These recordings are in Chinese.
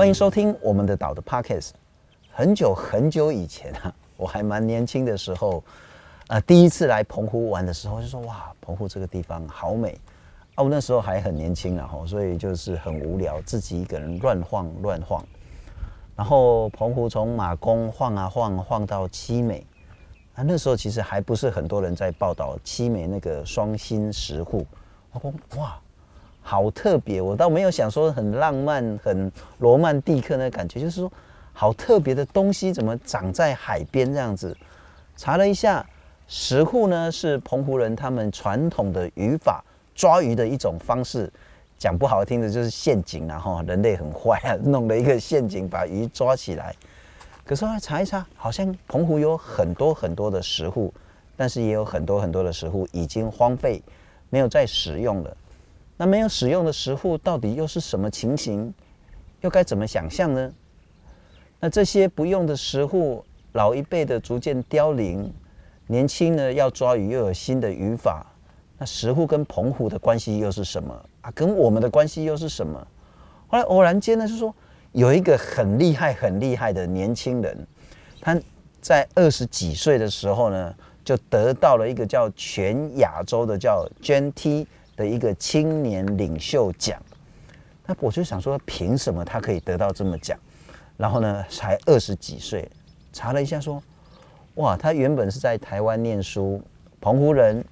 欢迎收听我们的岛的 Podcast。很久很久以前啊，我还蛮年轻的时候，呃，第一次来澎湖玩的时候，就说哇，澎湖这个地方好美啊！我那时候还很年轻啊，所以就是很无聊，自己一个人乱晃乱晃。然后澎湖从马公晃啊晃，晃到七美啊，那时候其实还不是很多人在报道七美那个双心石沪。我说哇。好特别，我倒没有想说很浪漫、很罗曼蒂克那感觉，就是说好特别的东西怎么长在海边这样子？查了一下，石沪呢是澎湖人他们传统的渔法，抓鱼的一种方式。讲不好听的就是陷阱啊，哈，人类很坏啊，弄了一个陷阱把鱼抓起来。可是后来查一查，好像澎湖有很多很多的石沪，但是也有很多很多的石沪已经荒废，没有再使用了。那没有使用的石沪到底又是什么情形？又该怎么想象呢？那这些不用的石沪，老一辈的逐渐凋零，年轻呢要抓鱼又有新的渔法。那石沪跟澎湖的关系又是什么啊？跟我们的关系又是什么？后来偶然间呢，是说有一个很厉害、很厉害的年轻人，他在二十几岁的时候呢，就得到了一个叫全亚洲的叫 GNT 的一个青年领袖奖，那我就想说，凭什么他可以得到这么奖？然后呢，才二十几岁，查了一下说，哇，他原本是在台湾念书，澎湖人，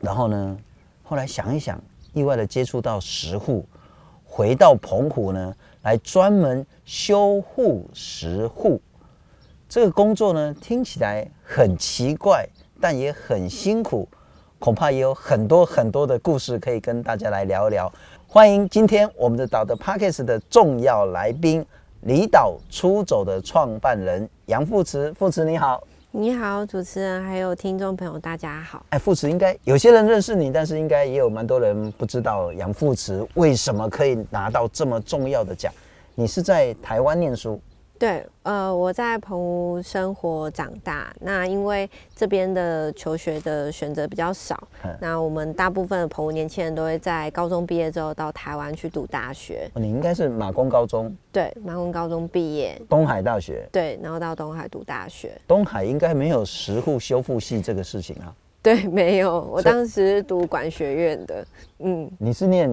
然后呢，后来想一想，意外的接触到石沪，回到澎湖呢，来专门修护石沪。这个工作呢，听起来很奇怪，但也很辛苦。恐怕也有很多很多的故事可以跟大家来聊一聊。欢迎今天我们的岛的 Podcast 的重要来宾，离岛出走的创办人杨富慈。富慈你好，你好，主持人还有听众朋友大家好。哎，富慈应该有些人认识你，但是应该也有蛮多人不知道杨富慈为什么可以拿到这么重要的奖。你是在台湾念书？对，呃，我在澎湖生活长大。那因为这边的求学的选择比较少，嗯、那我们大部分的澎湖年轻人都会在高中毕业之后到台湾去读大学。你应该是马公高中？对，马公高中毕业。东海大学？对，然后到东海读大学。东海应该没有石沪修复系这个事情啊？对，没有。我当时读管学院的。嗯，你是念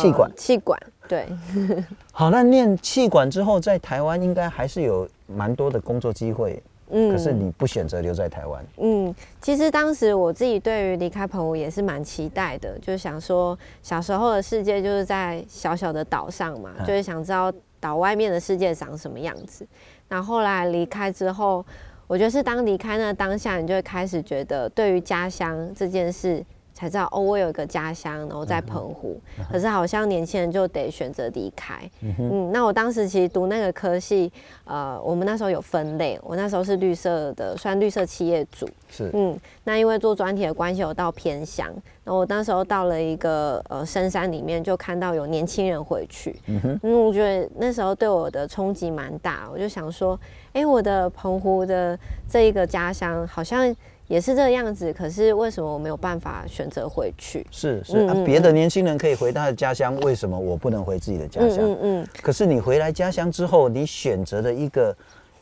气管？呃、企管。对，好，那念气管之后，在台湾应该还是有蛮多的工作机会。嗯，可是你不选择留在台湾。嗯，其实当时我自己对于离开澎湖也是蛮期待的，就是想说小时候的世界就是在小小的岛上嘛，就是想知道岛外面的世界长什么样子。那后来离开之后，我觉得是当离开那当下，你就会开始觉得对于家乡这件事。才知道哦，我有一个家乡，然后在澎湖。嗯、可是好像年轻人就得选择离开。嗯，嗯，那我当时其实读那个科系，呃，我们那时候有分类，我那时候是绿色的，算绿色企业组。是。嗯，那因为做专题的关系，我到偏乡。然后我那时候到了一个呃深山里面，就看到有年轻人回去。嗯哼。嗯，我觉得那时候对我的冲击蛮大。我就想说，哎、欸，我的澎湖的这一个家乡好像。也是这个样子，可是为什么我没有办法选择回去？是是啊，别的年轻人可以回他的家乡，为什么我不能回自己的家乡？嗯嗯。可是你回来家乡之后，你选择了一个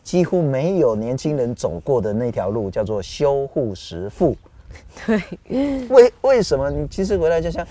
几乎没有年轻人走过的那条路，叫做修护石沪。对。为为什么你其实回来家乡，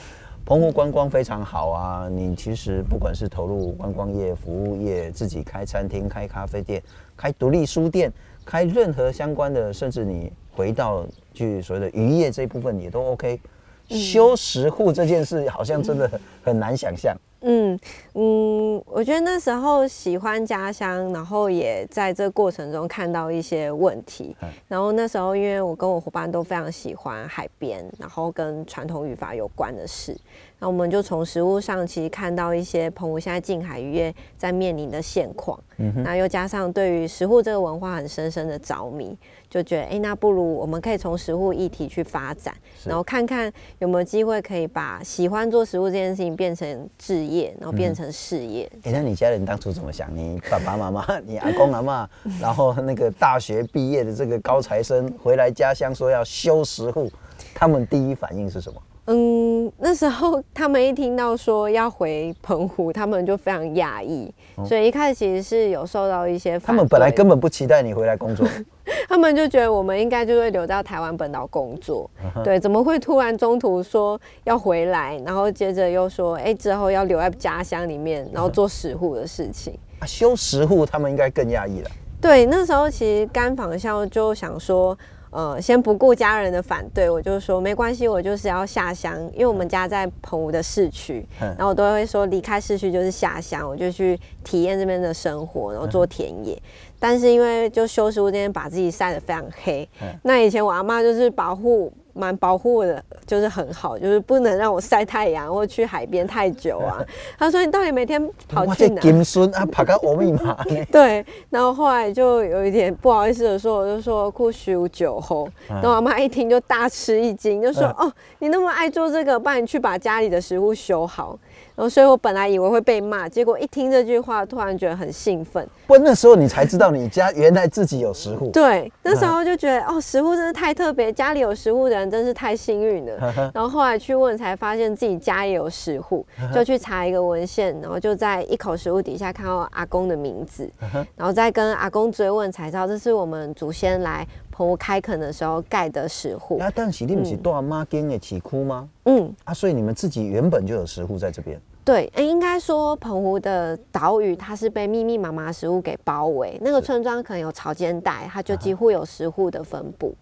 澎湖观光非常好啊？你其实不管是投入观光业、服务业，自己开餐厅、开咖啡店、开独立书店、开任何相关的，甚至你。回到去所谓的渔业这一部分也都 OK，修石沪这件事好像真的很难想象。嗯嗯嗯，我觉得那时候喜欢家乡，然后也在这个过程中看到一些问题。然后那时候因为我跟我伙伴都非常喜欢海边，然后跟传统渔法有关的事，那我们就从食物上其实看到一些澎湖现在近海渔业在面临的现况。那又加上对于食物这个文化很深深的着迷。就觉得，哎、欸，那不如我们可以从食物议题去发展，然后看看有没有机会可以把喜欢做食物这件事情变成置业，然后变成事业。哎、那你家人当初怎么想？你爸爸妈妈、你阿公阿妈，然后那个大学毕业的这个高材生回来家乡说要修石沪，他们第一反应是什么？嗯，那时候他们一听到说要回澎湖，他们就非常讶异，哦、所以一开始其实是有受到一些。他们本来根本不期待你回来工作，他们就觉得我们应该就会留在台湾本岛工作。Uh. 对，怎么会突然中途说要回来，然后接着又说，哎、欸，之后要留在家乡里面，然后做食户的事情。啊，修食户，他们应该更讶异了。对，那时候其实甘访校就想说。呃，先不顾家人的反对，我就说没关系，我就是要下乡，因为我们家在澎湖的市区，嗯、然后我都会说离开市区就是下乡，我就去体验这边的生活，然后做田野。嗯、但是因为就修食护这边把自己晒得非常黑，嗯、那以前我阿妈就是保护。蛮保护我的，就是很好，就是不能让我晒太阳或去海边太久啊。他说：“你到底每天跑去哪？”金孙啊，跑到欧米嘛。对，然后后来就有一点不好意思的说，我就说酷修酒后，然后我妈一听就大吃一惊，就说：“哦，你那么爱做这个，不然你去把家里的食物修好。”然后，所以我本来以为会被骂，结果一听这句话，突然觉得很兴奋。不，那时候你才知道你家原来自己有食物。对，那时候就觉得哦，食物真的太特别，家里有食物的人真是太幸运了。然后后来去问，才发现自己家也有食户，就去查一个文献，然后就在一口食物底下看到阿公的名字，然后再跟阿公追问，才知道这是我们祖先来澎湖开垦的时候盖的食护。那但是你们是大妈间的起窟吗？嗯，啊，所以你们自己原本就有食户在这边。对，哎，应该说澎湖的岛屿它是被密密麻麻食物给包围，那个村庄可能有潮间带，它就几乎有食户的分布。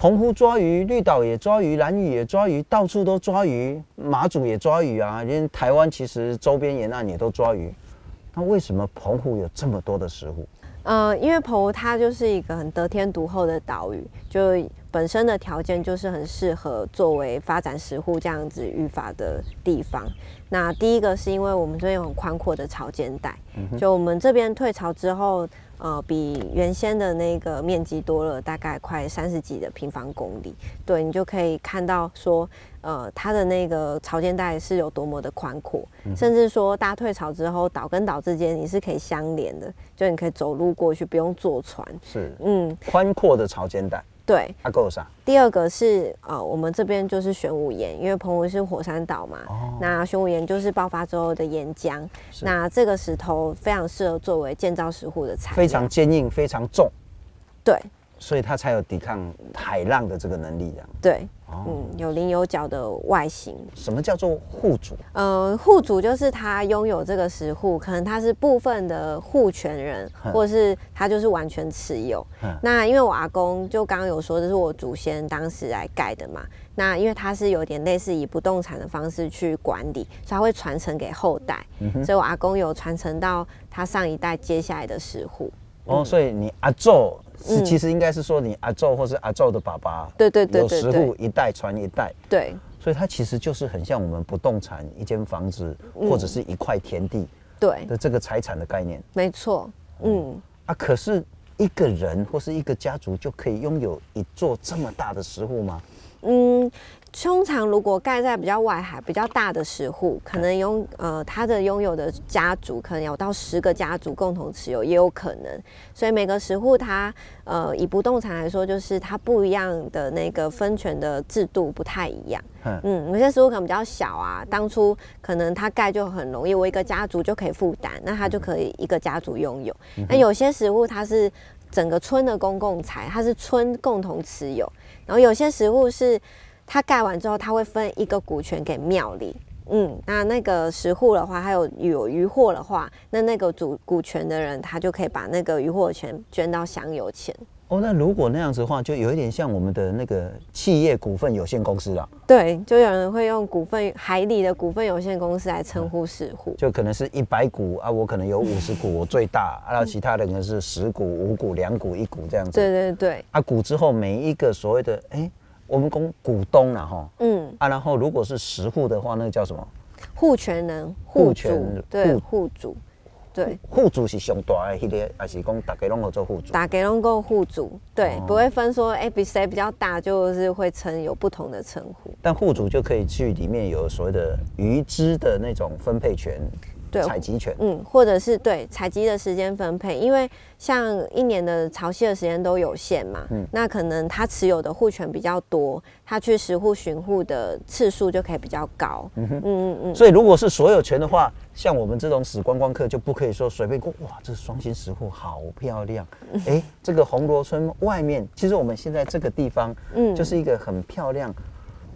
啊，澎湖抓鱼，绿岛也抓鱼，兰屿也抓鱼，到处都抓鱼，马祖也抓鱼啊，连台湾其实周边沿岸也都抓鱼。那为什么澎湖有这么多的食物？呃，因为澎湖它就是一个很得天独厚的岛屿，就本身的条件就是很适合作为发展食护这样子渔法的地方。那第一个是因为我们这边有很宽阔的潮间带，就我们这边退潮之后，呃，比原先的那个面积多了大概快三十几的平方公里。对，你就可以看到说。呃，它的那个潮间带是有多么的宽阔，嗯、甚至说大退潮之后，岛跟岛之间你是可以相连的，就你可以走路过去，不用坐船。是，嗯，宽阔的潮间带。对。它够啥？第二个是呃，我们这边就是玄武岩，因为澎湖是火山岛嘛，哦、那玄武岩就是爆发之后的岩浆，是那这个石头非常适合作为建造石户的材料，非常坚硬，非常重。对。所以它才有抵抗海浪的这个能力，这样。对。嗯，有棱有角的外形。什么叫做户主？呃，户主就是他拥有这个石户，可能他是部分的户权人，或者是他就是完全持有。那因为我阿公就刚刚有说，这是我祖先当时来盖的嘛。那因为他是有点类似以不动产的方式去管理，所以他会传承给后代。嗯、所以我阿公有传承到他上一代接下来的食户。哦，所以你阿祖。是，其实应该是说你阿昼或是阿昼的爸爸，对对对，有十户一代传一代，对，所以它其实就是很像我们不动产一间房子或者是一块田地，对。的这个财产的概念，没错，嗯。啊，可是一个人或是一个家族就可以拥有一座这么大的食护吗？嗯。通常如果盖在比较外海、比较大的食户，可能拥呃他的拥有的家族可能有到十个家族共同持有，也有可能。所以每个食护它呃以不动产来说，就是它不一样的那个分权的制度不太一样。嗯，有些食护可能比较小啊，当初可能它盖就很容易，我一个家族就可以负担，那它就可以一个家族拥有。那有些食护它是整个村的公共财，它是村共同持有，然后有些食物是。它盖完之后，他会分一个股权给庙里。嗯，那那个十户的话，还有有渔获的话，那那个主股权的人，他就可以把那个渔获权捐到香油钱。哦，那如果那样子的话，就有一点像我们的那个企业股份有限公司了。对，就有人会用股份海里的股份有限公司来称呼食护，就可能是一百股啊，我可能有五十股，我最大，然后其他的可能是十股、五股、两股、一股这样子。对对对。啊，股之后每一个所谓的哎。欸我们公股东了哈，嗯啊，然后如果是实户的话，那个叫什么？户权人，户主，对，户主，对，户主是上大的系列，还是讲大家拢要做户主？大家拢够户主，对，哦、不会分说哎，比谁比较大，就是会称有不同的称呼。但户主就可以去里面有所谓的鱼资的那种分配权。对采集权，嗯，或者是对采集的时间分配，因为像一年的潮汐的时间都有限嘛，嗯，那可能他持有的户权比较多，他去实户巡户的次数就可以比较高，嗯哼嗯嗯嗯。所以如果是所有权的话，像我们这种死观光客就不可以说随便过，哇，这双星实户好漂亮，哎、欸，这个红螺村外面，其实我们现在这个地方，嗯，就是一个很漂亮。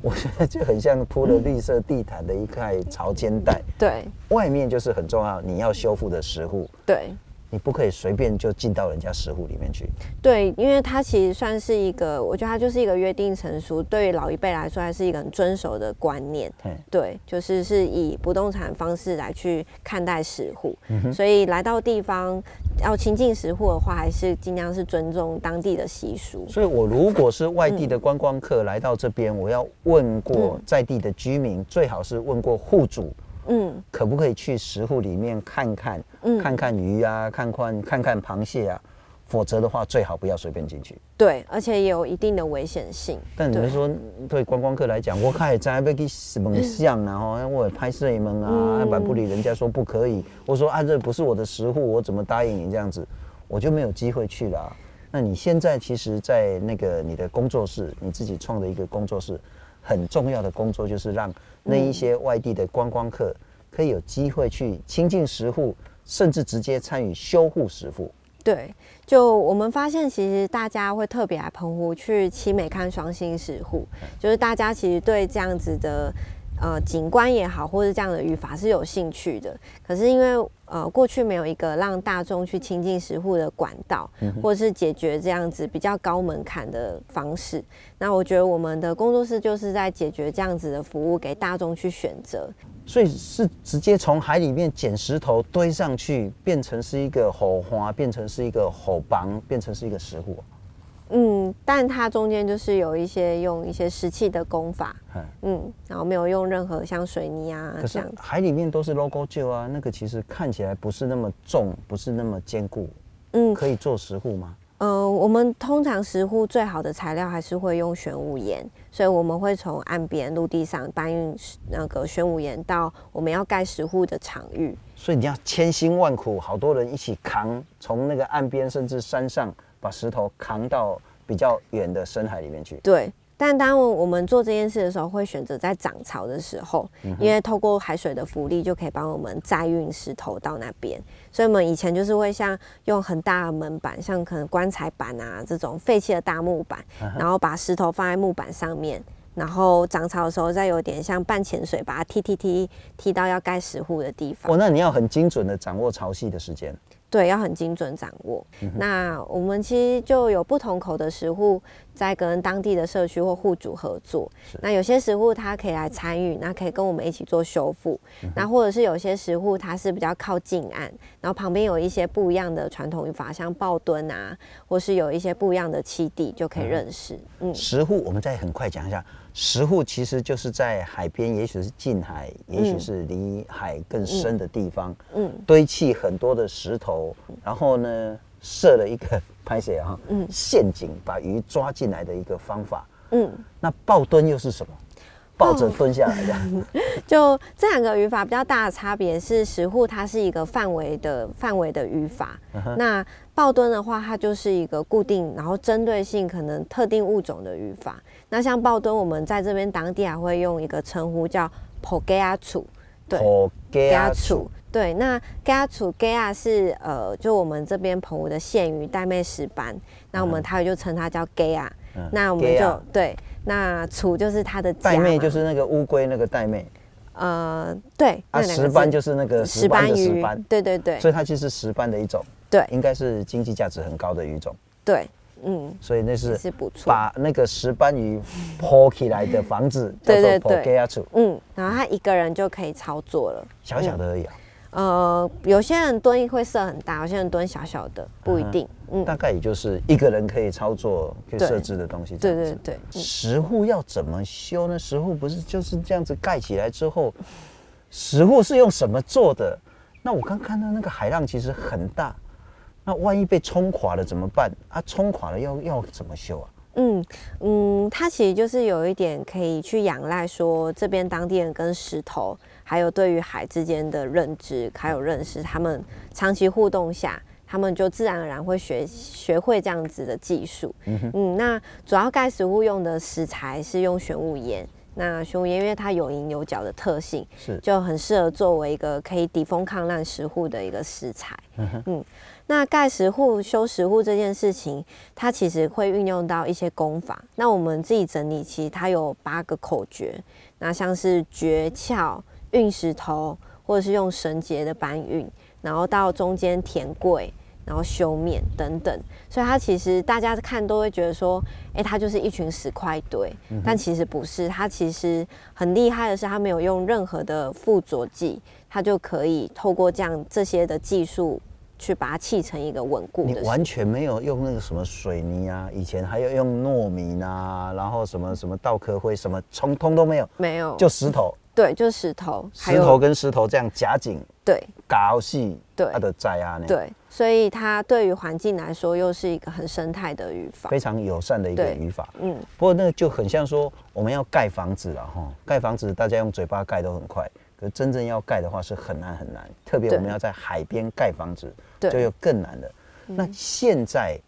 我觉得就很像铺了绿色地毯的一块潮间带，对，外面就是很重要，你要修复的石户，对，你不可以随便就进到人家食户里面去，对，因为它其实算是一个，我觉得它就是一个约定成熟，对于老一辈来说还是一个很遵守的观念，对，就是是以不动产方式来去看待食户，嗯，所以来到地方。要亲近食户的话，还是尽量是尊重当地的习俗。所以，我如果是外地的观光客来到这边，我要问过在地的居民，最好是问过户主，嗯，可不可以去石户里面看看，嗯，看看鱼啊，看看看看螃蟹啊。否则的话，最好不要随便进去。对，而且也有一定的危险性。但你们说，对观光客来讲，我看也在被去蒙像，然后我拍摄你们啊，板不理人家说不可以。我说啊，这不是我的食户，我怎么答应你这样子？我就没有机会去了啊。那你现在其实，在那个你的工作室，你自己创的一个工作室，很重要的工作就是让那一些外地的观光客可以有机会去亲近食户，甚至直接参与修护食户。对，就我们发现，其实大家会特别来澎湖去七美看双星食户，就是大家其实对这样子的呃景观也好，或是这样的语法是有兴趣的。可是因为呃过去没有一个让大众去亲近石户的管道，或者是解决这样子比较高门槛的方式，那我觉得我们的工作室就是在解决这样子的服务，给大众去选择。所以是直接从海里面捡石头堆上去，变成是一个火花，变成是一个火帮，变成是一个石户。嗯，但它中间就是有一些用一些石器的工法，嗯，然后没有用任何像水泥啊。可是海里面都是 logo 旧啊，那个其实看起来不是那么重，不是那么坚固。嗯，可以做石户吗？呃，我们通常石户最好的材料还是会用玄武岩，所以我们会从岸边陆地上搬运那个玄武岩到我们要盖石户的场域。所以你要千辛万苦，好多人一起扛，从那个岸边甚至山上把石头扛到比较远的深海里面去。对。但当我们做这件事的时候，会选择在涨潮的时候，因为透过海水的浮力就可以帮我们载运石头到那边。所以我们以前就是会像用很大的门板，像可能棺材板啊这种废弃的大木板，然后把石头放在木板上面，然后涨潮的时候再有点像半潜水，把它踢踢踢踢到要盖石户的地方。哦，那你要很精准的掌握潮汐的时间。对，要很精准掌握。嗯、那我们其实就有不同口的食户在跟当地的社区或户主合作。那有些食户他可以来参与，那可以跟我们一起做修复。嗯、那或者是有些食户他是比较靠近岸，然后旁边有一些不一样的传统语法，像抱墩啊，或是有一些不一样的栖地，就可以认识。嗯，嗯实户我们再很快讲一下。实户其实就是在海边，也许是近海，也许是离海更深的地方，嗯，堆砌很多的石头，然后呢，设了一个拍谢啊，嗯，陷阱把鱼抓进来的一个方法，嗯，那抱墩又是什么？抱着蹲下来的，就这两个语法比较大的差别是，石户它是一个范围的范围的语法，那抱墩的话，它就是一个固定，然后针对性可能特定物种的语法。那像抱墩，我们在这边当地还会用一个称呼叫 “pogeya 处”，对，pogeya 处，对，那 geya 处 geya 是呃，就我们这边澎湖的县鱼带妹石斑，那我们台语就称它叫 geya，那我们就对。那楚就是它的带妹，就是那个乌龟那个带妹。呃，对。啊，石斑就是那个石斑鱼。对对对。所以它其实是石斑的一种。对。应该是经济价值很高的鱼种。对，嗯。所以那是是不错。把那个石斑鱼铺起来的房子 叫做铺。嗯，然后他一个人就可以操作了。小小的而已啊。呃，有些人蹲会设很大，有些人蹲小小的，不一定。嗯，大概也就是一个人可以操作、可以设置的东西。对对对。实户要怎么修呢？石户不是就是这样子盖起来之后，石户是用什么做的？那我刚看到那个海浪其实很大，那万一被冲垮了怎么办？啊，冲垮了要要怎么修啊？嗯嗯，它其实就是有一点可以去仰赖说这边当地人跟石头。还有对于海之间的认知还有认识，他们长期互动下，他们就自然而然会学学会这样子的技术。嗯，嗯，那主要盖石物用的石材是用玄武岩。那玄武岩因为它有棱有角的特性，是就很适合作为一个可以抵风抗烂石户的一个石材。嗯，嗯，那盖石户修石户这件事情，它其实会运用到一些功法。那我们自己整理，其实它有八个口诀。那像是诀窍、运石头，或者是用绳结的搬运，然后到中间填柜。然后修面等等，所以它其实大家看都会觉得说，哎，它就是一群石块堆，嗯、但其实不是。它其实很厉害的是，它没有用任何的附着剂，它就可以透过这样这些的技术去把它砌成一个稳固的。你完全没有用那个什么水泥啊，以前还要用糯米啊，然后什么什么稻壳灰什么，通通都没有，没有，就石头。对，就是石头，石头跟石头这样夹紧，对，搞细，对，它的在啊，对，所以它对于环境来说又是一个很生态的语法，非常友善的一个语法。嗯，不过那就很像说我们要盖房子了哈，盖房子大家用嘴巴盖都很快，可是真正要盖的话是很难很难，特别我们要在海边盖房子，就又更难了。那现在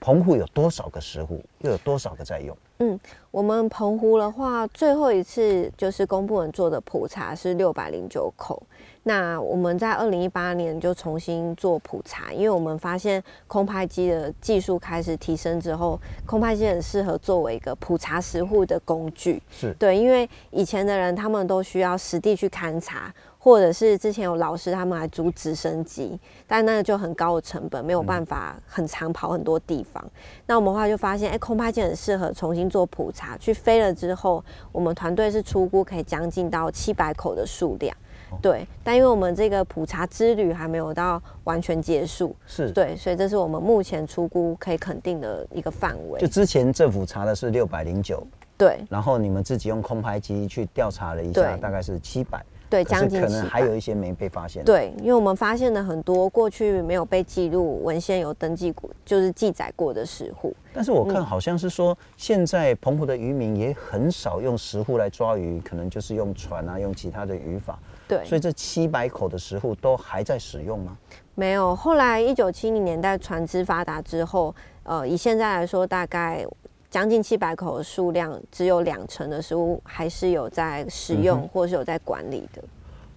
澎湖有多少个石户，又有多少个在用？嗯，我们澎湖的话，最后一次就是公部门做的普查是六百零九口。那我们在二零一八年就重新做普查，因为我们发现空拍机的技术开始提升之后，空拍机很适合作为一个普查石户的工具。是对，因为以前的人他们都需要实地去勘察。或者是之前有老师他们来租直升机，但那个就很高的成本，没有办法很长跑很多地方。嗯、那我们后来就发现，哎、欸，空拍机很适合重新做普查，去飞了之后，我们团队是出估可以将近到七百口的数量。哦、对，但因为我们这个普查之旅还没有到完全结束，是对，所以这是我们目前出估可以肯定的一个范围。就之前政府查的是六百零九，对，然后你们自己用空拍机去调查了一下，大概是七百。对，将近可能还有一些没被发现。对，因为我们发现了很多过去没有被记录文献有登记过，就是记载过的石户。但是我看好像是说，现在澎湖的渔民也很少用石户来抓鱼，可能就是用船啊，用其他的渔法。对，所以这七百口的石户都还在使用吗？没有，后来一九七零年代船只发达之后，呃，以现在来说，大概。将近七百口的数量，只有两成的食物还是有在使用，或是有在管理的。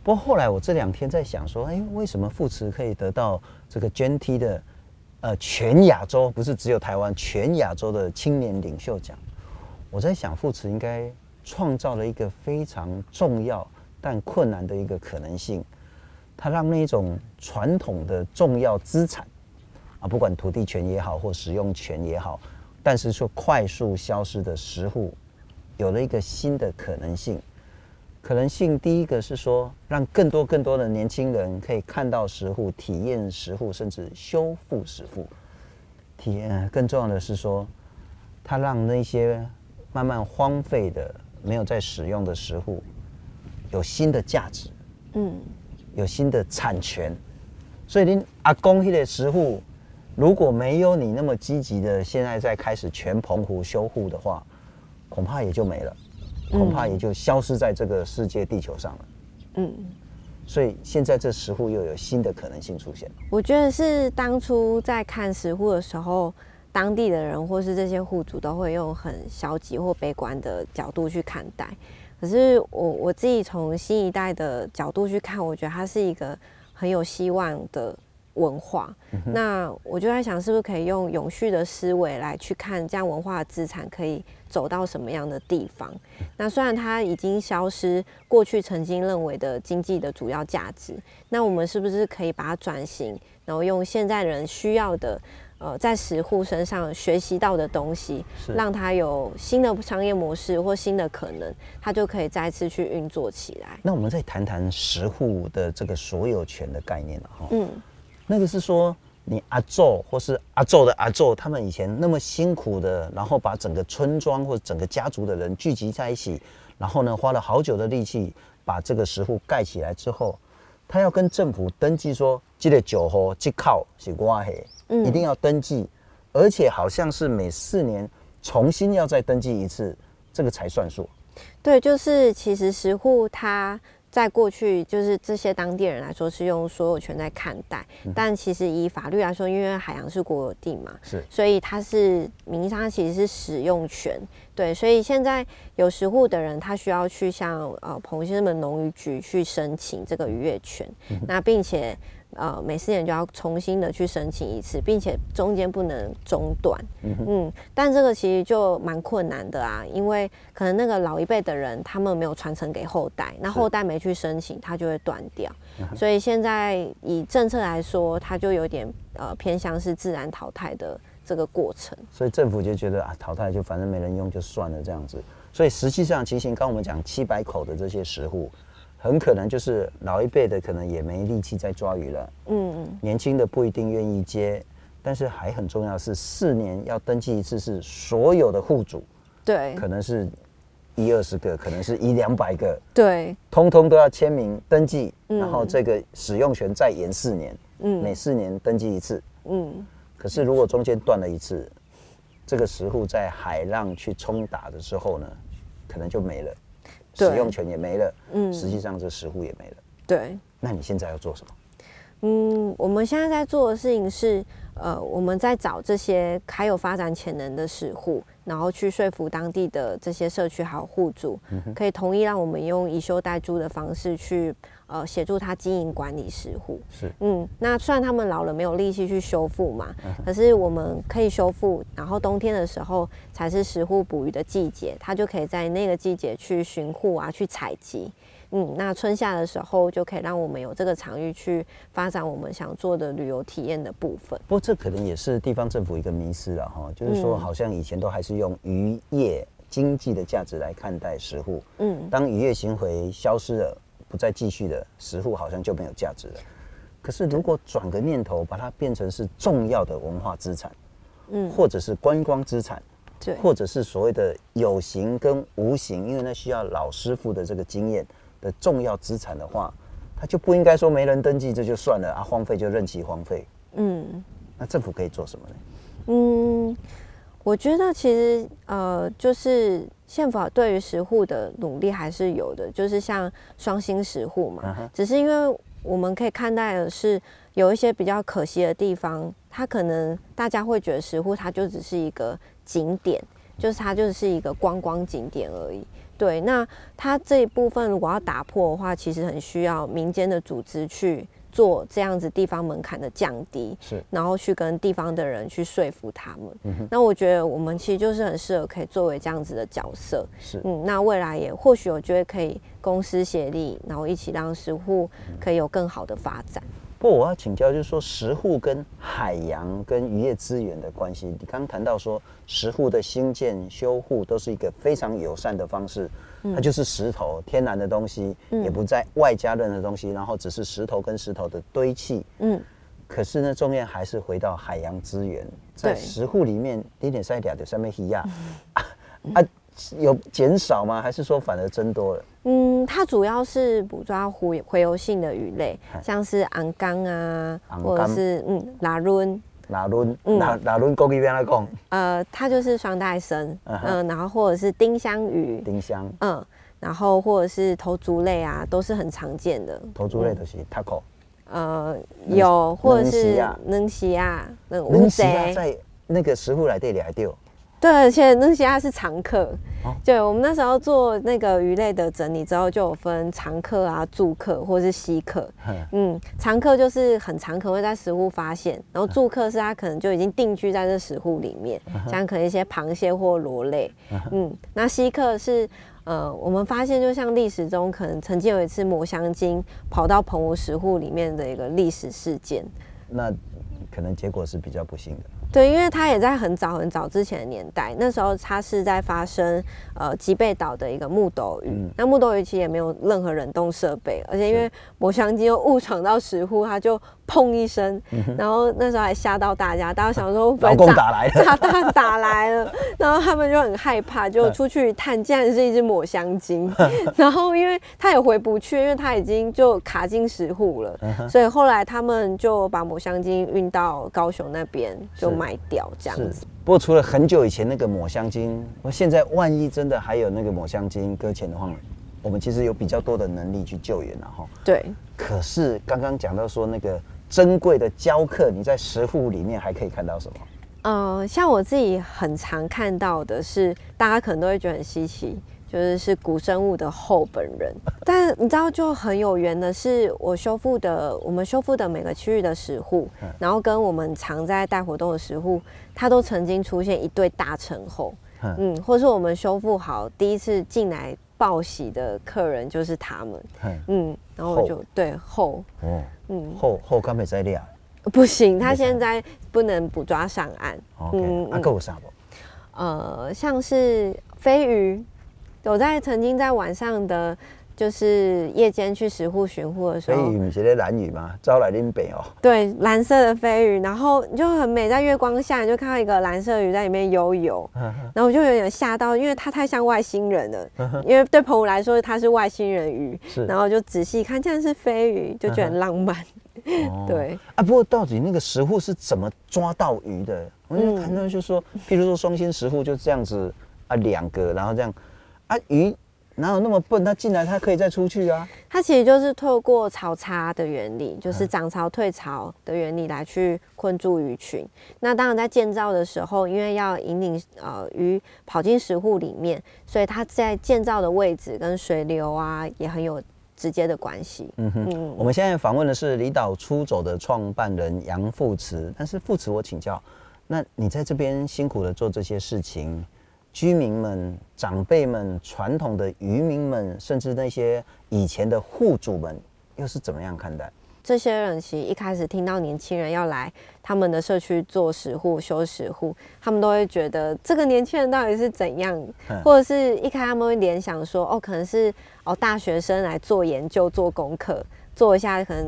不过后来我这两天在想说，哎，为什么富慈可以得到这个 GENTI 的呃全亚洲，不是只有台湾，全亚洲的青年领袖奖？我在想，富慈应该创造了一个非常重要但困难的一个可能性，它让那种传统的重要资产啊，不管土地权也好，或使用权也好。但是说快速消失的石户，有了一个新的可能性。可能性第一个是说，让更多更多的年轻人可以看到石户、体验石户，甚至修复石户。体验更重要的是说，它让那些慢慢荒废的、没有在使用的石户，有新的价值。嗯，有新的产权。所以您阿公迄个石户。如果没有你那么积极的，现在在开始全澎湖修护的话，恐怕也就没了，恐怕也就消失在这个世界地球上了。嗯，所以现在这石户又有新的可能性出现。我觉得是当初在看石户的时候，当地的人或是这些户主都会用很消极或悲观的角度去看待。可是我我自己从新一代的角度去看，我觉得它是一个很有希望的。文化，那我就在想，是不是可以用永续的思维来去看这样文化的资产可以走到什么样的地方？那虽然它已经消失，过去曾经认为的经济的主要价值，那我们是不是可以把它转型，然后用现在人需要的，呃，在石户身上学习到的东西，让它有新的商业模式或新的可能，它就可以再次去运作起来。那我们再谈谈石户的这个所有权的概念了哈。嗯。那个是说，你阿祖或是阿祖的阿祖，他们以前那么辛苦的，然后把整个村庄或整个家族的人聚集在一起，然后呢，花了好久的力气把这个石户盖起来之后，他要跟政府登记说，这个酒后这靠是挖黑，一定要登记，而且好像是每四年重新要再登记一次，这个才算数。对，就是其实石户它。在过去，就是这些当地人来说是用所有权在看待，嗯、但其实以法律来说，因为海洋是国有地嘛，是，所以它是名义上其实是使用权，对，所以现在有实户的人，他需要去向呃彭先生的农渔局去申请这个渔业权，嗯、那并且。呃，每四年就要重新的去申请一次，并且中间不能中断。嗯，嗯，但这个其实就蛮困难的啊，因为可能那个老一辈的人他们没有传承给后代，那后代没去申请，它就会断掉。所以现在以政策来说，它就有点呃偏向是自然淘汰的这个过程。所以政府就觉得啊，淘汰就反正没人用就算了这样子。所以实际上，其实刚我们讲七百口的这些食户。很可能就是老一辈的，可能也没力气再抓鱼了。嗯，年轻的不一定愿意接，但是还很重要的是四年要登记一次，是所有的户主。对，可能是一二十个，可能是一两百个。对，通通都要签名登记，然后这个使用权再延四年。嗯，每四年登记一次。嗯，可是如果中间断了一次，这个石户在海浪去冲打的时候呢，可能就没了。使用权也没了，嗯，实际上这十户也没了，对。那你现在要做什么？嗯，我们现在在做的事情是，呃，我们在找这些还有发展潜能的十户，然后去说服当地的这些社区还有户主，可以同意让我们用以修代租的方式去。呃，协助他经营管理实户。是，嗯，那虽然他们老了没有力气去修复嘛，可是我们可以修复，然后冬天的时候才是实户捕鱼的季节，他就可以在那个季节去巡护啊，去采集，嗯，那春夏的时候就可以让我们有这个场域去发展我们想做的旅游体验的部分。不过这可能也是地方政府一个迷失了哈，就是说好像以前都还是用渔业经济的价值来看待实户，嗯，当渔业行为消失了。不再继续的实户好像就没有价值了。可是如果转个念头，把它变成是重要的文化资产，嗯，或者是观光资产，对，或者是所谓的有形跟无形，因为那需要老师傅的这个经验的重要资产的话，他就不应该说没人登记这就算了啊，荒废就任其荒废。嗯，那政府可以做什么呢？嗯。我觉得其实呃，就是县府对于实户的努力还是有的，就是像双薪实户嘛。Uh. 只是因为我们可以看待的是，有一些比较可惜的地方，它可能大家会觉得实户它就只是一个景点，就是它就是一个观光景点而已。对，那它这一部分如果要打破的话，其实很需要民间的组织去。做这样子地方门槛的降低，是，然后去跟地方的人去说服他们。嗯哼，那我觉得我们其实就是很适合可以作为这样子的角色。是，嗯，那未来也或许我觉得可以公私协力，然后一起让食户可以有更好的发展。不过我要请教，就是说石户跟海洋跟渔业资源的关系，你刚刚谈到说石户的兴建修护都是一个非常友善的方式。它就是石头，天然的东西，也不在外加任何东西，然后只是石头跟石头的堆砌。嗯，可是呢，重点还是回到海洋资源，在石户里面，点点塞点的上面一样啊，有减少吗？还是说反而增多了？嗯，它主要是捕抓洄洄游性的鱼类，像是昂缸啊，或者是嗯拉伦。哪轮？哪哪轮？国语边来讲？呃，它就是双带生，嗯、uh huh. 呃，然后或者是丁香鱼，丁香，嗯，然后或者是头足类啊，都是很常见的。头足类都是塔口，呃，有或者是能西啊，能西啊，在那个食物来店里还丢。对，而且那些他是常客。哦、对，我们那时候做那个鱼类的整理之后，就有分常客啊、住客或是稀客。嗯，常客就是很常可会在食户发现，然后住客是他可能就已经定居在这食户里面，嗯、像可能一些螃蟹或螺类。嗯，嗯，那稀客是呃，我们发现就像历史中可能曾经有一次抹香鲸跑到澎湖食户里面的一个历史事件。那可能结果是比较不幸的。对，因为它也在很早很早之前的年代，那时候它是在发生呃吉贝岛的一个木斗鱼，嗯、那木斗鱼其实也没有任何冷冻设备，而且因为抹香鲸又误闯到石户，它就。砰一声，然后那时候还吓到大家，大家想说 老公打来了，炸弹打来了，然后他们就很害怕，就出去探，竟然是一只抹香鲸，然后因为他也回不去，因为他已经就卡进石户了，所以后来他们就把抹香鲸运到高雄那边就卖掉这样子。不过除了很久以前那个抹香鲸，我现在万一真的还有那个抹香鲸搁浅的话，我们其实有比较多的能力去救援了哈。对。可是刚刚讲到说那个珍贵的雕刻，你在石沪里面还可以看到什么？呃，像我自己很常看到的是，大家可能都会觉得很稀奇，就是是古生物的后本人。但你知道，就很有缘的是，我修复的我们修复的每个区域的石户，然后跟我们常在带活动的石户，它都曾经出现一对大成后，嗯，或是我们修复好第一次进来报喜的客人就是他们，嗯，然后就对后，哦，嗯，后后刚没在练。不行，他现在不能捕抓上岸。嗯，那够啥不？呃，像是飞鱼，我在曾经在晚上的，就是夜间去石沪巡护的时候，飞鱼你觉得蓝鱼吗？招来林北哦。对，蓝色的飞鱼，然后你就很美，在月光下你就看到一个蓝色鱼在里面悠游，然后我就有点吓到，因为它太像外星人了。因为对朋友来说，它是外星人鱼，是，然后就仔细看，竟然是飞鱼，就觉得很浪漫。哦、对啊，不过到底那个石沪是怎么抓到鱼的？我就看到就是说，譬如说双星石沪就这样子啊，两个，然后这样啊，鱼哪有那么笨？它进来它可以再出去啊？它其实就是透过潮差的原理，就是涨潮退潮的原理来去困住鱼群。那当然在建造的时候，因为要引领呃鱼跑进石户里面，所以它在建造的位置跟水流啊也很有。直接的关系。嗯哼，嗯，我们现在访问的是离岛出走的创办人杨富慈。但是富慈，我请教，那你在这边辛苦的做这些事情，居民们、长辈们、传统的渔民们，甚至那些以前的户主们，又是怎么样看待？这些人其实一开始听到年轻人要来他们的社区做石户、修石户，他们都会觉得这个年轻人到底是怎样？或者是一开他们会联想说，哦，可能是哦大学生来做研究、做功课，做一下可能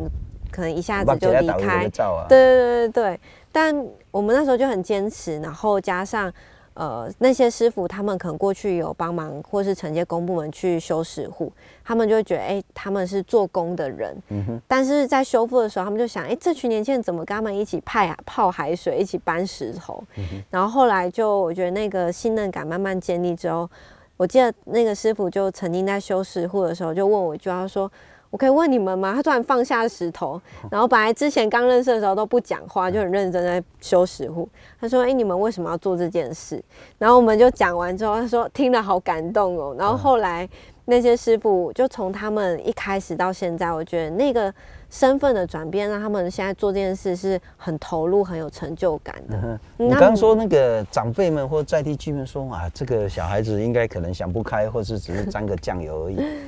可能一下子就离开。对对对对对。但我们那时候就很坚持，然后加上。呃，那些师傅他们可能过去有帮忙，或是承接公部门去修石沪，他们就会觉得，哎、欸，他们是做工的人。嗯。但是在修复的时候，他们就想，哎、欸，这群年轻人怎么跟他们一起派泡海水，一起搬石头？嗯。然后后来就我觉得那个信任感慢慢建立之后，我记得那个师傅就曾经在修石沪的时候就问我一句，他说。我可以问你们吗？他突然放下石头，然后本来之前刚认识的时候都不讲话，就很认真在修石沪。他说：“哎、欸，你们为什么要做这件事？”然后我们就讲完之后，他说：“听了好感动哦。”然后后来那些师傅就从他们一开始到现在，我觉得那个身份的转变，让他们现在做这件事是很投入、很有成就感的。嗯、你刚刚说那个长辈们或在地居民说：“啊，这个小孩子应该可能想不开，或是只是沾个酱油而已。”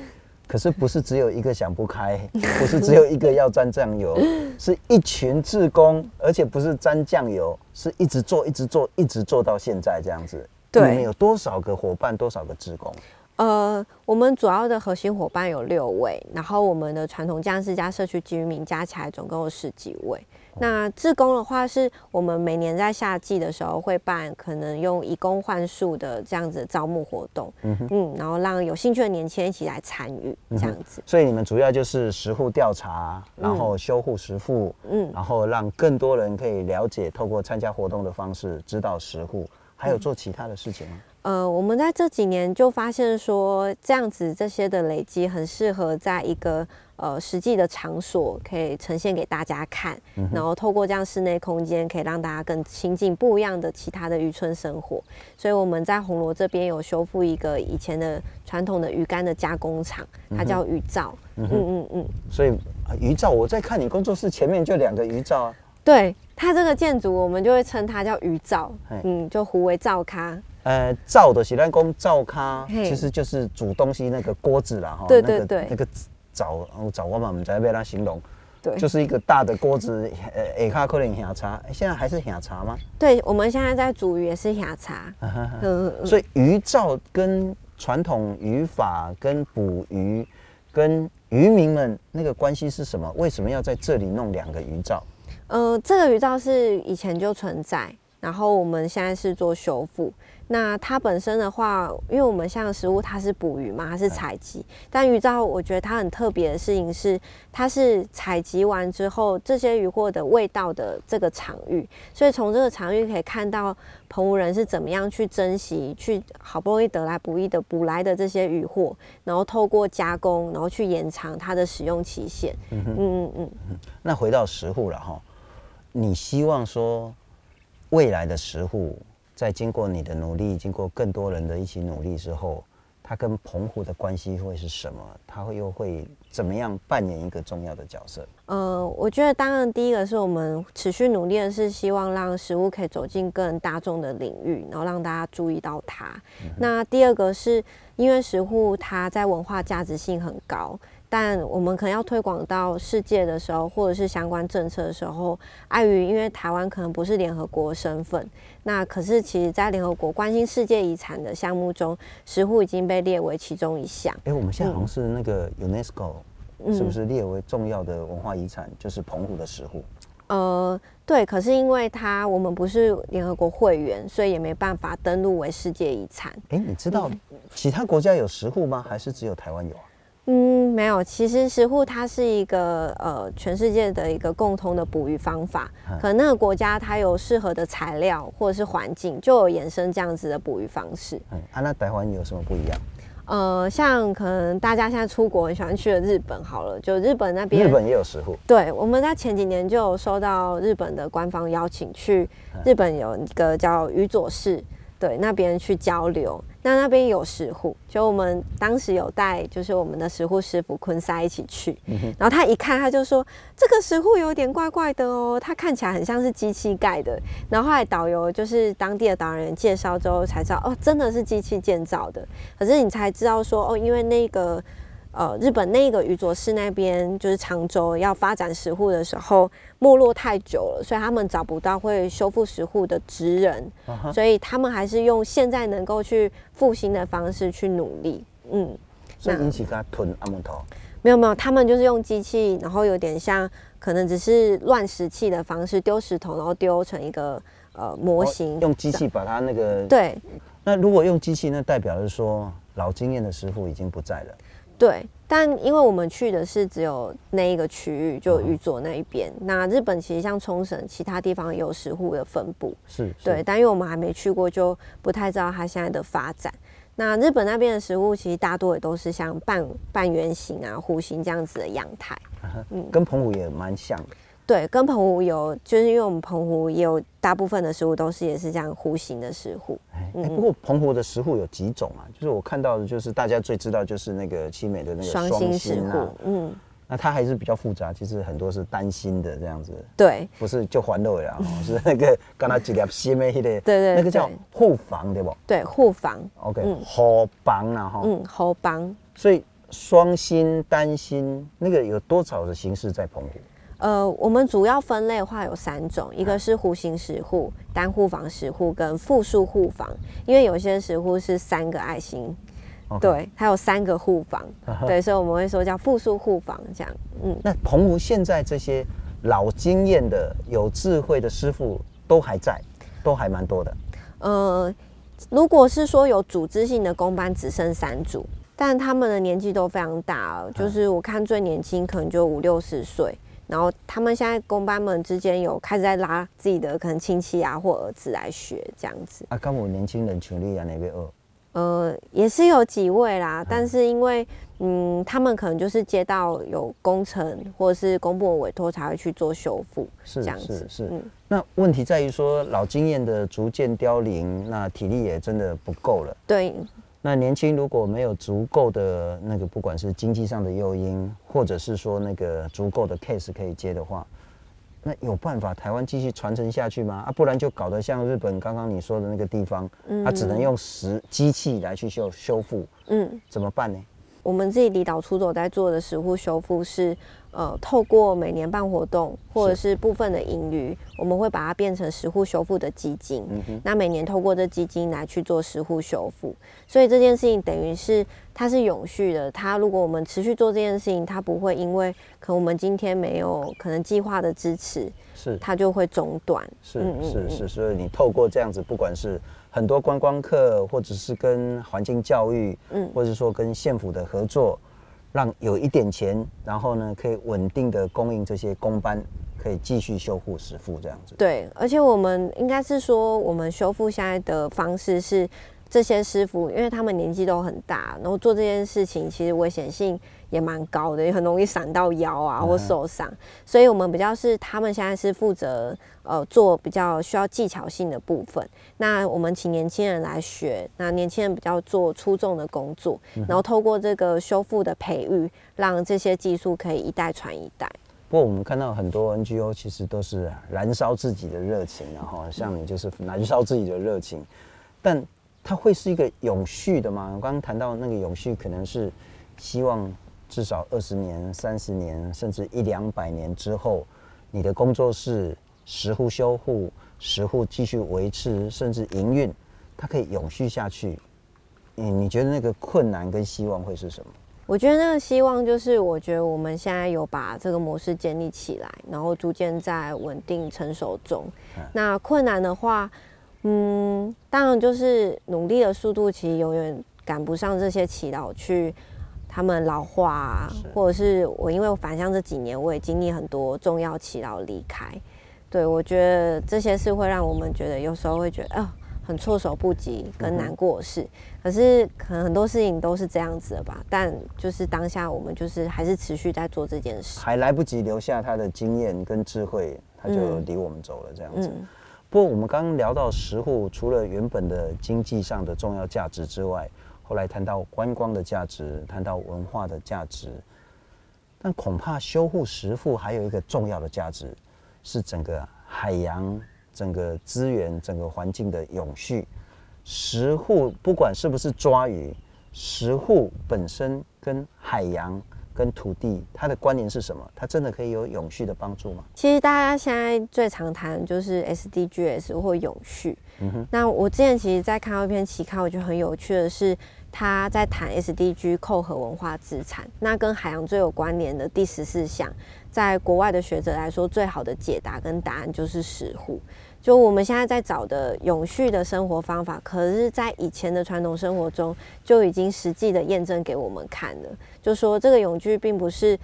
可是不是只有一个想不开，不是只有一个要沾酱油，是一群志工，而且不是沾酱油，是一直做，一直做，一直做到现在这样子。对，你们有多少个伙伴，多少个志工？呃，我们主要的核心伙伴有六位，然后我们的传统将士加社区居民加起来总共有十几位。那志工的话，是我们每年在夏季的时候会办，可能用以工换宿的这样子的招募活动，嗯哼嗯，然后让有兴趣的年轻人一起来参与这样子。所以你们主要就是实户调查，然后修护石沪，嗯，然后让更多人可以了解，透过参加活动的方式知道实户，还有做其他的事情吗？呃，我们在这几年就发现说，这样子这些的累积很适合在一个。呃，实际的场所可以呈现给大家看，嗯、然后透过这样室内空间，可以让大家更亲近不一样的其他的渔村生活。所以我们在红螺这边有修复一个以前的传统的鱼竿的加工厂，它叫鱼罩。嗯嗯嗯，嗯。所以鱼罩，我在看你工作室前面就两个鱼罩啊。对，它这个建筑我们就会称它叫鱼罩。嗯，就胡为灶咖。呃，灶的是咱讲造咖，其实就是煮东西那个锅子啦。哈。对对对，那个。找找我们，我们在被他形容，对，就是一个大的锅子，呃，下可能下茶，现在还是下茶吗？对，我们现在在煮鱼也是下茶。嗯，所以鱼灶跟传统渔法、跟捕鱼、跟渔民们那个关系是什么？为什么要在这里弄两个鱼造？呃，这个鱼造是以前就存在，然后我们现在是做修复。那它本身的话，因为我们像食物，它是捕鱼嘛，它是采集。但鱼造，我觉得它很特别的事情是，它是采集完之后，这些鱼获的味道的这个场域。所以从这个场域可以看到，澎湖人是怎么样去珍惜，去好不容易得来不易的捕来的这些鱼货，然后透过加工，然后去延长它的使用期限。嗯嗯嗯嗯。那回到食户了哈，你希望说未来的石沪？在经过你的努力，经过更多人的一起努力之后，它跟澎湖的关系会是什么？它会又会怎么样扮演一个重要的角色？呃，我觉得当然第一个是我们持续努力的是希望让食物可以走进更大众的领域，然后让大家注意到它。那第二个是因为食物它在文化价值性很高。但我们可能要推广到世界的时候，或者是相关政策的时候，碍于因为台湾可能不是联合国身份，那可是其实在联合国关心世界遗产的项目中，石沪已经被列为其中一项。哎、欸，我们现在好像是那个 UNESCO，、嗯、是不是列为重要的文化遗产？就是澎湖的石沪。呃，对，可是因为它我们不是联合国会员，所以也没办法登录为世界遗产。哎、欸，你知道其他国家有石沪吗？还是只有台湾有啊？嗯，没有。其实石沪它是一个呃，全世界的一个共通的捕鱼方法。可能那个国家它有适合的材料或者是环境，就有衍生这样子的捕鱼方式。嗯，啊，那台湾有什么不一样？呃，像可能大家现在出国很喜欢去的日本，好了，就日本那边，日本也有石沪。对，我们在前几年就有收到日本的官方邀请，去日本有一个叫鱼佐市。对，那边去交流，那那边有石沪，就我们当时有带，就是我们的石沪师傅坤塞一起去，嗯、然后他一看，他就说这个石沪有点怪怪的哦，它看起来很像是机器盖的。然后后来导游就是当地的导人介绍之后才知道，哦，真的是机器建造的。可是你才知道说，哦，因为那个。呃，日本那个宇佐市那边就是长州要发展石户的时候，没落太久了，所以他们找不到会修复石户的职人，uh huh. 所以他们还是用现在能够去复兴的方式去努力。嗯，所以引起他吞阿木头？没有没有，他们就是用机器，然后有点像可能只是乱石器的方式丢石头，然后丢成一个呃模型，用机器把它那个对。那如果用机器，那代表是说老经验的师傅已经不在了。对，但因为我们去的是只有那一个区域，就鱼佐那一边。嗯、那日本其实像冲绳，其他地方也有石户的分布。是，是对，但因为我们还没去过，就不太知道它现在的发展。那日本那边的食物，其实大多也都是像半半圆形啊、弧形这样子的阳台。嗯，跟澎湖也蛮像的。对，跟澎湖有，就是因为我们澎湖也有大部分的石沪都是也是这样弧形的石沪。哎、嗯欸，不过澎湖的石沪有几种啊？就是我看到的，就是大家最知道就是那个七美的那个双心石沪。嗯，那它还是比较复杂，其实很多是单心的这样子。对，不是就环肉了，是那个刚才几粒新的那个，对，对对，那个叫护房对不？对，护房。OK，护房啊哈。嗯，护房。所以双心、单心，那个有多少的形式在澎湖？呃，我们主要分类的话有三种，一个是弧形石沪、单户房石沪跟复数户房。因为有些石沪是三个爱心，Okay. 对，它有三个户房，对，所以我们会说叫复数户房这样。嗯，那澎湖现在这些老经验的、有智慧的师傅都还在，都还蛮多的。呃，如果是说有组织性的公班，只剩三组，但他们的年纪都非常大了，就是我看最年轻可能就五六十岁。然后他们现在公班们之间有开始在拉自己的可能亲戚啊或儿子来学这样子。啊，刚我年轻人群力啊那边学，呃，也是有几位啦，嗯、但是因为嗯，他们可能就是接到有工程或者是公部委托才会去做修复，是这样子。是，是是。嗯、那问题在于说老经验的逐渐凋零，那体力也真的不够了。对。那年轻如果没有足够的那个，不管是经济上的诱因，或者是说那个足够的 case 可以接的话，那有办法台湾继续传承下去吗？啊，不然就搞得像日本刚刚你说的那个地方，它只能用石机器来去修修复，嗯，怎么办呢？我们自己离岛出走在做的石沪修复是。呃，透过每年办活动，或者是部分的盈余，我们会把它变成石沪修复的基金。那每年透过这基金来去做石沪修复，所以这件事情等于是它是永续的。它如果我们持续做这件事情，它不会因为可能我们今天没有可能计划的支持，是它就会中断。是是是，所以你透过这样子，不管是很多观光客，或者是跟环境教育，嗯，或者说跟县府的合作，让有一点钱，然后呢，可以稳定的供应这些工班，可以继续修复石窟这样子。对，而且我们应该是说，我们修复现在的方式是。这些师傅，因为他们年纪都很大，然后做这件事情其实危险性也蛮高的，也很容易闪到腰啊或受伤。嗯、所以我们比较是他们现在是负责呃做比较需要技巧性的部分。那我们请年轻人来学，那年轻人比较做出众的工作，然后透过这个修复的培育，让这些技术可以一代传一代。不过我们看到很多 NGO 其实都是燃烧自己的热情，然后像你就是燃烧自己的热情，但。它会是一个永续的吗？我刚刚谈到那个永续，可能是希望至少二十年、三十年，甚至一两百年之后，你的工作室石窟修复、石窟继续维持，甚至营运，它可以永续下去。你你觉得那个困难跟希望会是什么？我觉得那个希望就是，我觉得我们现在有把这个模式建立起来，然后逐渐在稳定成熟中。嗯、那困难的话。嗯，当然就是努力的速度，其实永远赶不上这些祈祷去他们老化啊，或者是我因为我返乡这几年，我也经历很多重要祈祷离开。对，我觉得这些事会让我们觉得有时候会觉得啊、呃，很措手不及跟难过的事。嗯、可是可能很多事情都是这样子的吧，但就是当下我们就是还是持续在做这件事，还来不及留下他的经验跟智慧，他就离我们走了这样子。不过，我们刚刚聊到石户，除了原本的经济上的重要价值之外，后来谈到观光的价值，谈到文化的价值，但恐怕修复石窟还有一个重要的价值，是整个海洋、整个资源、整个环境的永续。石窟不管是不是抓鱼，石窟本身跟海洋。跟土地，它的关联是什么？它真的可以有永续的帮助吗？其实大家现在最常谈就是 SDGs 或永续。嗯哼。那我之前其实，在看到一篇期刊，我觉得很有趣的是，他在谈 SDG 扣合文化资产。那跟海洋最有关联的第十四项，在国外的学者来说，最好的解答跟答案就是石窟。就我们现在在找的永续的生活方法，可是，在以前的传统生活中就已经实际的验证给我们看了。就说这个永续并不是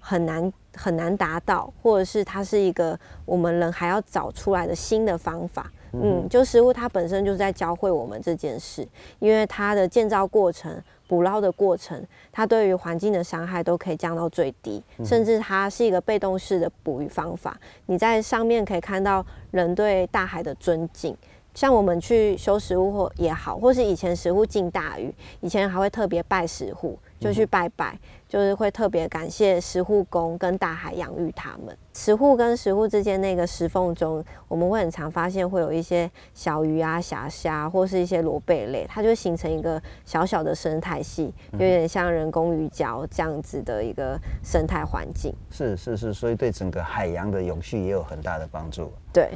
很难很难达到，或者是它是一个我们人还要找出来的新的方法。嗯，就食物它本身就是在教会我们这件事，因为它的建造过程。捕捞的过程，它对于环境的伤害都可以降到最低，甚至它是一个被动式的捕鱼方法。你在上面可以看到人对大海的尊敬。像我们去修石窟或也好，或是以前石窟进大雨，以前还会特别拜石窟，就去拜拜，就是会特别感谢石窟公跟大海养育他们。石窟跟石窟之间那个石缝中，我们会很常发现会有一些小鱼啊、虾虾或是一些螺贝类，它就形成一个小小的生态系，有点像人工鱼礁这样子的一个生态环境。是是是，所以对整个海洋的永续也有很大的帮助。对。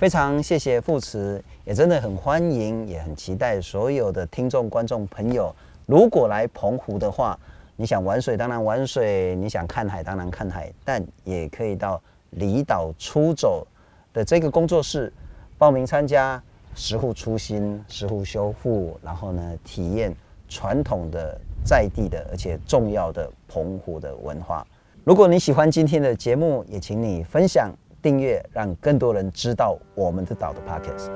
非常谢谢富慈，也真的很欢迎，也很期待所有的听众、观众朋友，如果来澎湖的话，你想玩水当然玩水，你想看海当然看海，但也可以到离岛出走的这个工作室报名参加石窟初心、石窟修复，然后呢，体验传统的在地的而且重要的澎湖的文化。如果你喜欢今天的节目，也请你分享。订阅，让更多人知道我们的岛的 Podcast。